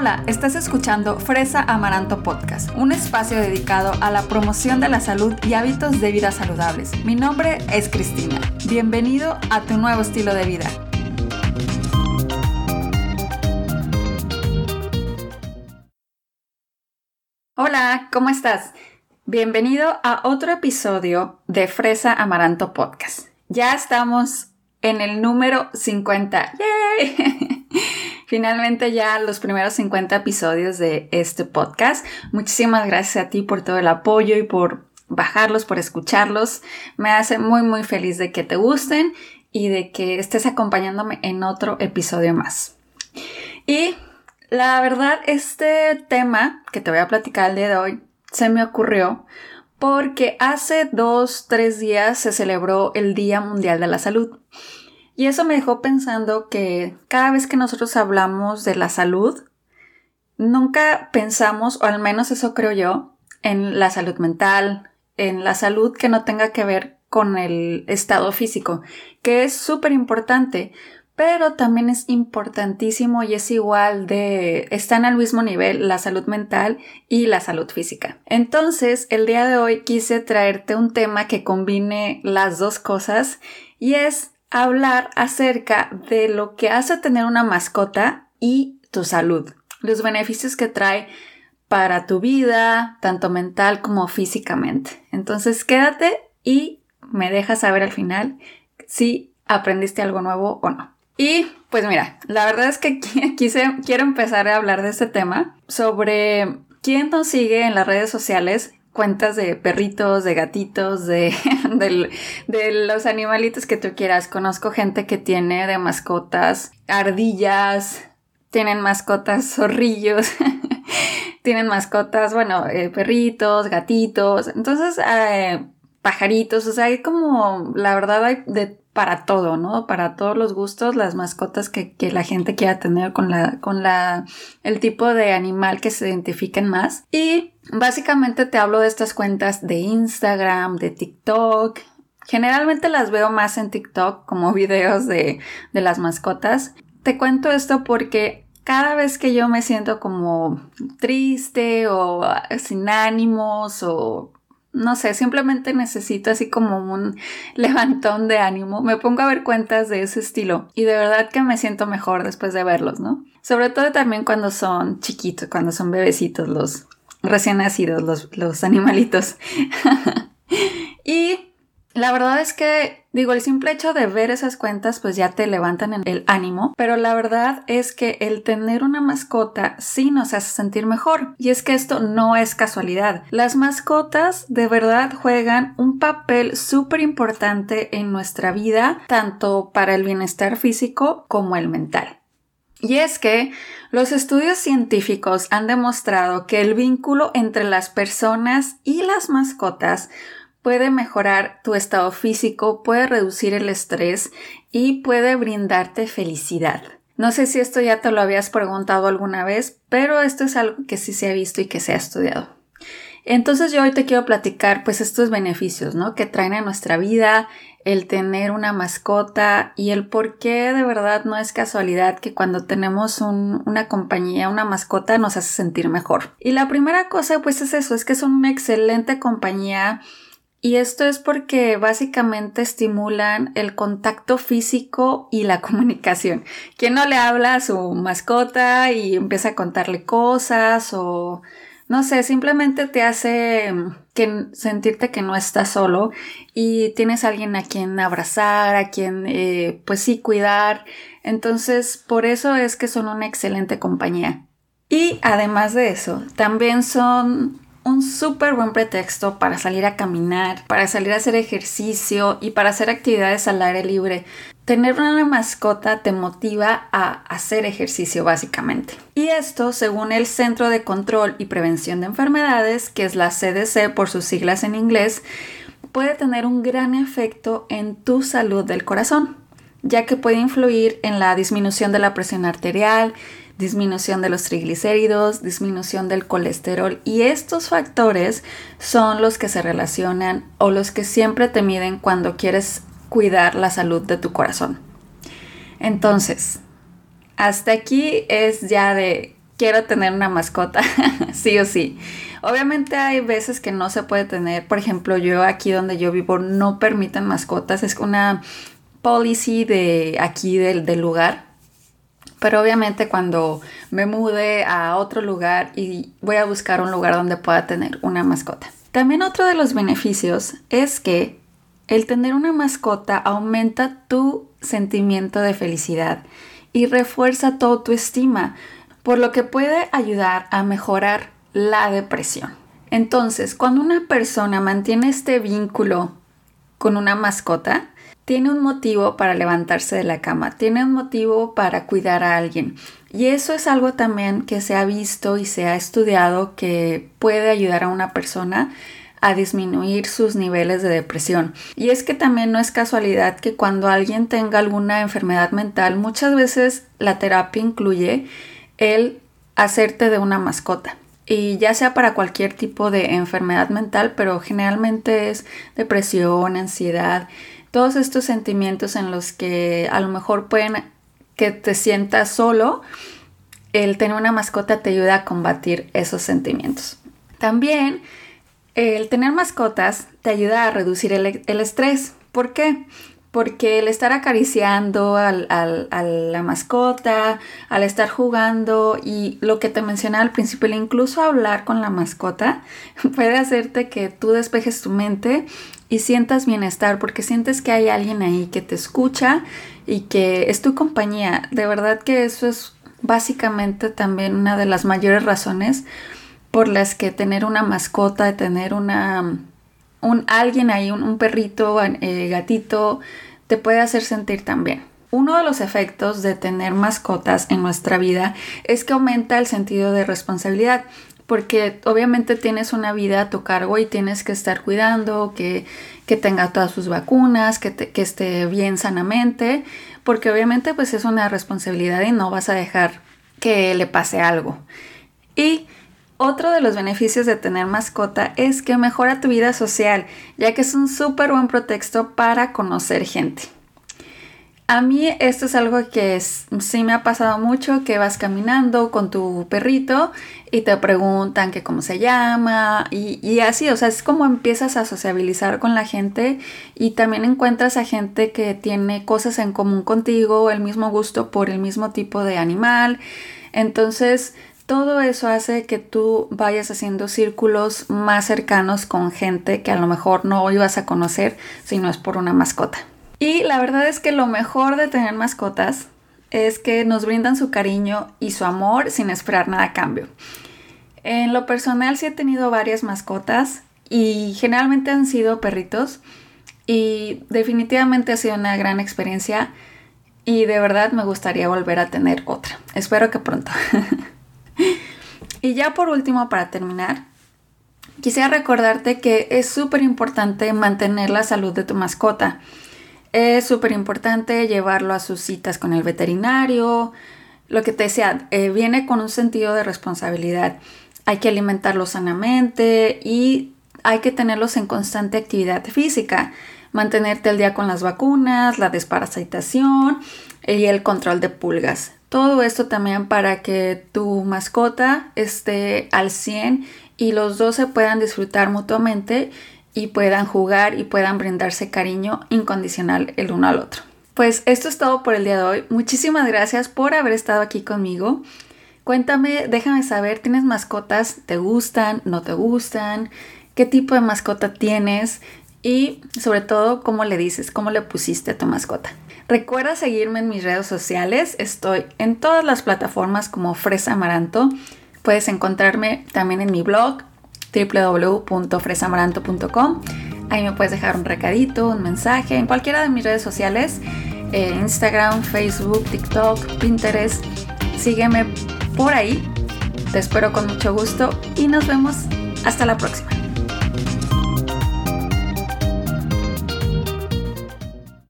Hola, estás escuchando Fresa Amaranto Podcast, un espacio dedicado a la promoción de la salud y hábitos de vida saludables. Mi nombre es Cristina. Bienvenido a tu nuevo estilo de vida. Hola, ¿cómo estás? Bienvenido a otro episodio de Fresa Amaranto Podcast. Ya estamos en el número 50. ¡Yay! finalmente ya los primeros 50 episodios de este podcast. Muchísimas gracias a ti por todo el apoyo y por bajarlos, por escucharlos. Me hace muy muy feliz de que te gusten y de que estés acompañándome en otro episodio más. Y la verdad, este tema que te voy a platicar el día de hoy se me ocurrió porque hace dos, tres días se celebró el Día Mundial de la Salud. Y eso me dejó pensando que cada vez que nosotros hablamos de la salud, nunca pensamos, o al menos eso creo yo, en la salud mental, en la salud que no tenga que ver con el estado físico, que es súper importante, pero también es importantísimo y es igual de, están al mismo nivel la salud mental y la salud física. Entonces, el día de hoy quise traerte un tema que combine las dos cosas y es hablar acerca de lo que hace tener una mascota y tu salud, los beneficios que trae para tu vida, tanto mental como físicamente. Entonces quédate y me dejas saber al final si aprendiste algo nuevo o no. Y pues mira, la verdad es que quise, quiero empezar a hablar de este tema sobre quién nos sigue en las redes sociales cuentas de perritos, de gatitos, de, de, los animalitos que tú quieras. Conozco gente que tiene de mascotas ardillas, tienen mascotas zorrillos, tienen mascotas, bueno, eh, perritos, gatitos, entonces eh, pajaritos, o sea, hay como, la verdad hay de para todo, ¿no? Para todos los gustos, las mascotas que, que, la gente quiera tener con la, con la, el tipo de animal que se identifiquen más. Y básicamente te hablo de estas cuentas de Instagram, de TikTok. Generalmente las veo más en TikTok como videos de, de las mascotas. Te cuento esto porque cada vez que yo me siento como triste o sin ánimos o no sé, simplemente necesito así como un levantón de ánimo. Me pongo a ver cuentas de ese estilo y de verdad que me siento mejor después de verlos, ¿no? Sobre todo también cuando son chiquitos, cuando son bebecitos, los recién nacidos, los, los animalitos. y la verdad es que, digo, el simple hecho de ver esas cuentas pues ya te levantan en el ánimo, pero la verdad es que el tener una mascota sí nos hace sentir mejor. Y es que esto no es casualidad. Las mascotas de verdad juegan un papel súper importante en nuestra vida, tanto para el bienestar físico como el mental. Y es que los estudios científicos han demostrado que el vínculo entre las personas y las mascotas puede mejorar tu estado físico, puede reducir el estrés y puede brindarte felicidad. No sé si esto ya te lo habías preguntado alguna vez, pero esto es algo que sí se ha visto y que se ha estudiado. Entonces yo hoy te quiero platicar pues estos beneficios, ¿no? Que traen a nuestra vida el tener una mascota y el por qué de verdad no es casualidad que cuando tenemos una compañía, una mascota nos hace sentir mejor. Y la primera cosa pues es eso, es que son una excelente compañía y esto es porque básicamente estimulan el contacto físico y la comunicación. ¿Quién no le habla a su mascota y empieza a contarle cosas o no sé, simplemente te hace mm, sentirte que no estás solo y tienes alguien a quien abrazar, a quien eh, pues sí cuidar. Entonces, por eso es que son una excelente compañía. Y además de eso, también son un súper buen pretexto para salir a caminar, para salir a hacer ejercicio y para hacer actividades al aire libre. Tener una mascota te motiva a hacer ejercicio básicamente. Y esto, según el Centro de Control y Prevención de Enfermedades, que es la CDC por sus siglas en inglés, puede tener un gran efecto en tu salud del corazón, ya que puede influir en la disminución de la presión arterial, disminución de los triglicéridos, disminución del colesterol y estos factores son los que se relacionan o los que siempre te miden cuando quieres cuidar la salud de tu corazón. Entonces, hasta aquí es ya de quiero tener una mascota, sí o sí. Obviamente hay veces que no se puede tener, por ejemplo, yo aquí donde yo vivo no permiten mascotas, es una policy de aquí del, del lugar. Pero obviamente cuando me mude a otro lugar y voy a buscar un lugar donde pueda tener una mascota. También otro de los beneficios es que el tener una mascota aumenta tu sentimiento de felicidad y refuerza tu estima, por lo que puede ayudar a mejorar la depresión. Entonces, cuando una persona mantiene este vínculo con una mascota, tiene un motivo para levantarse de la cama, tiene un motivo para cuidar a alguien. Y eso es algo también que se ha visto y se ha estudiado que puede ayudar a una persona a disminuir sus niveles de depresión. Y es que también no es casualidad que cuando alguien tenga alguna enfermedad mental, muchas veces la terapia incluye el hacerte de una mascota. Y ya sea para cualquier tipo de enfermedad mental, pero generalmente es depresión, ansiedad, todos estos sentimientos en los que a lo mejor pueden que te sientas solo, el tener una mascota te ayuda a combatir esos sentimientos. También el tener mascotas te ayuda a reducir el, estrés. ¿Por qué? Porque el estar acariciando a la mascota, al estar jugando y lo que te mencioné al principio, incluso hablar con la mascota, puede hacerte que tú despejes tu mente y sientas bienestar porque sientes que hay alguien ahí que te escucha y que es tu compañía. De verdad que eso es básicamente también una de las mayores razones por las que tener una mascota, tener una, un alguien ahí, un, perrito, eh, gatito, te puede hacer sentir tan bien. Uno de los efectos de tener mascotas en nuestra vida es que aumenta el sentido de responsabilidad porque obviamente tienes una vida a tu cargo y tienes que estar cuidando, que, que tenga todas sus vacunas, que, que, esté bien sanamente, porque obviamente pues es una responsabilidad y no vas a dejar que le pase algo. Y otro de los beneficios de tener mascota es que mejora tu vida social, ya que es un súper buen pretexto para conocer gente. A mí esto es algo que sí me ha pasado mucho, que vas caminando con tu perrito y te preguntan que cómo se llama y, y, así, o sea, es como empiezas a sociabilizar con la gente y también encuentras a gente que tiene cosas en común contigo, el mismo gusto por el mismo tipo de animal. Entonces, todo eso hace que tú vayas haciendo círculos más cercanos con gente que a lo mejor no ibas a conocer si no es por una mascota. Y la verdad es que lo mejor de tener mascotas es que nos brindan su cariño y su amor sin esperar nada a cambio. En lo personal sí he tenido varias mascotas y generalmente han sido perritos y definitivamente ha sido una gran experiencia y de verdad me gustaría volver a tener otra. Espero que pronto. y ya por último, para terminar, quisiera recordarte que es súper importante mantener la salud de tu mascota. Es súper importante llevarlo a sus citas con el veterinario. Lo que te decía, eh, viene con un sentido de responsabilidad. Hay que alimentarlos sanamente y hay que tenerlos en constante actividad física. Mantenerte al día con las vacunas, la desparasitación y el control de pulgas. Todo esto también para que tu mascota esté al 100 y los dos se puedan disfrutar mutuamente y puedan jugar y puedan brindarse cariño incondicional el uno al otro. Pues esto es todo por el día de hoy. Muchísimas gracias por haber estado aquí conmigo. Cuéntame, déjame saber, ¿tienes mascotas? ¿Te gustan? ¿No te gustan? ¿Qué tipo de mascota tienes? Y sobre todo, ¿cómo le dices? ¿Cómo le pusiste a tu mascota? Recuerda seguirme en mis redes sociales. Estoy en todas las plataformas como Fresa Amaranto. Puedes encontrarme también en mi blog www.fresamaranto.com. Ahí me puedes dejar un recadito, un mensaje en cualquiera de mis redes sociales. Eh, Instagram, Facebook, TikTok, Pinterest. Sígueme por ahí. Te espero con mucho gusto y nos vemos hasta la próxima.